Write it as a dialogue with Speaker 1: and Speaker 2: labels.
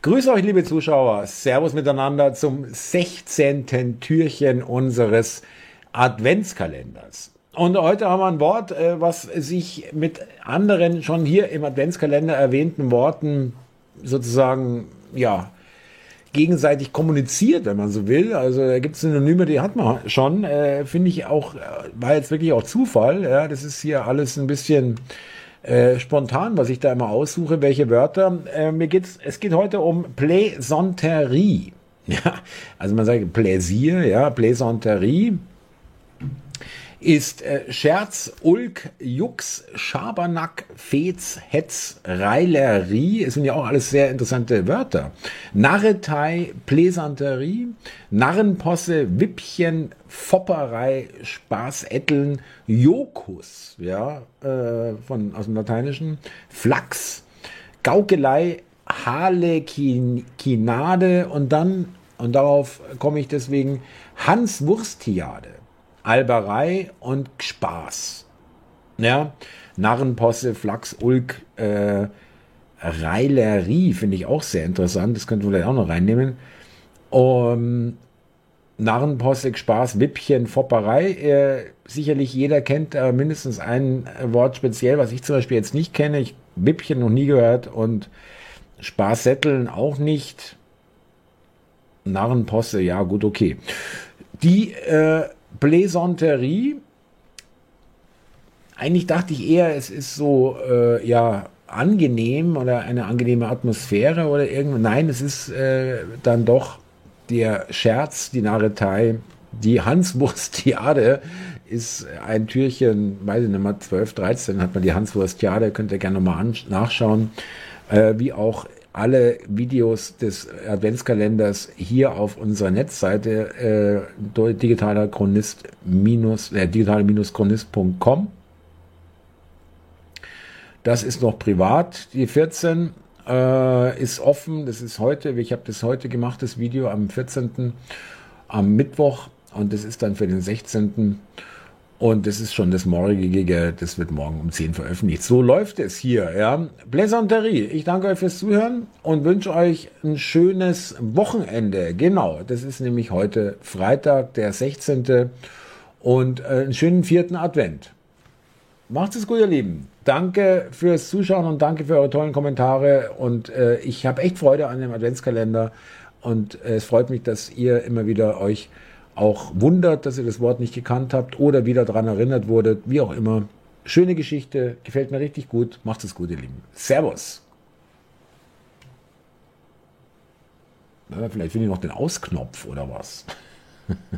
Speaker 1: Grüße euch, liebe Zuschauer. Servus miteinander zum 16. Türchen unseres Adventskalenders. Und heute haben wir ein Wort, äh, was sich mit anderen schon hier im Adventskalender erwähnten Worten sozusagen, ja, gegenseitig kommuniziert, wenn man so will. Also da gibt es Synonyme, die hat man schon. Äh, Finde ich auch, äh, war jetzt wirklich auch Zufall. Ja, das ist hier alles ein bisschen äh, spontan, was ich da immer aussuche, welche Wörter. Äh, mir geht's, es geht heute um Plaisanterie. Ja, also man sagt Plaisir, ja, Plaisanterie ist äh, Scherz, Ulk, Jux, Schabernack, Fez, Hetz, Reilerie. Es sind ja auch alles sehr interessante Wörter. Narretei, Plaisanterie, Narrenposse, Wippchen, Fopperei, Spaßetteln, Jokus, ja, äh, von, aus dem Lateinischen, Flachs, Gaukelei, Halekinade und dann, und darauf komme ich deswegen, Hans Wurstiade. Alberei und Spaß. Ja, Narrenposse, Flachs, Ulk, äh, Reilerie finde ich auch sehr interessant. Das könnten wir vielleicht auch noch reinnehmen. Um, Narrenposse, Spaß, Wippchen, Fopperei. Äh, sicherlich jeder kennt äh, mindestens ein Wort speziell, was ich zum Beispiel jetzt nicht kenne. Ich Wippchen noch nie gehört und Spaßsätteln auch nicht. Narrenposse, ja gut, okay. Die äh, Plaisanterie. Eigentlich dachte ich eher, es ist so, äh, ja, angenehm oder eine angenehme Atmosphäre oder irgendwo. Nein, es ist äh, dann doch der Scherz, die Narretei, die Hanswurstiade ist ein Türchen, weiß ich nicht mal, 12, 13 hat man die Hanswurstiade, könnt ihr gerne mal nachschauen, äh, wie auch alle Videos des Adventskalenders hier auf unserer Netzseite äh, digitaler Chronist äh, digitale-chronist.com. Das ist noch privat. Die 14 äh, ist offen. Das ist heute, ich habe das heute gemacht, das Video am 14. am Mittwoch und das ist dann für den 16. Und das ist schon das morgige, das wird morgen um 10 veröffentlicht. So läuft es hier, ja. Plaisanterie. Ich danke euch fürs Zuhören und wünsche euch ein schönes Wochenende. Genau, das ist nämlich heute Freitag, der 16. und äh, einen schönen vierten Advent. Macht es gut, ihr Lieben. Danke fürs Zuschauen und danke für eure tollen Kommentare. Und äh, ich habe echt Freude an dem Adventskalender. Und äh, es freut mich, dass ihr immer wieder euch auch wundert, dass ihr das Wort nicht gekannt habt oder wieder daran erinnert wurdet, wie auch immer. Schöne Geschichte, gefällt mir richtig gut. Macht es gut, ihr Lieben. Servus. Vielleicht finde ich noch den Ausknopf oder was.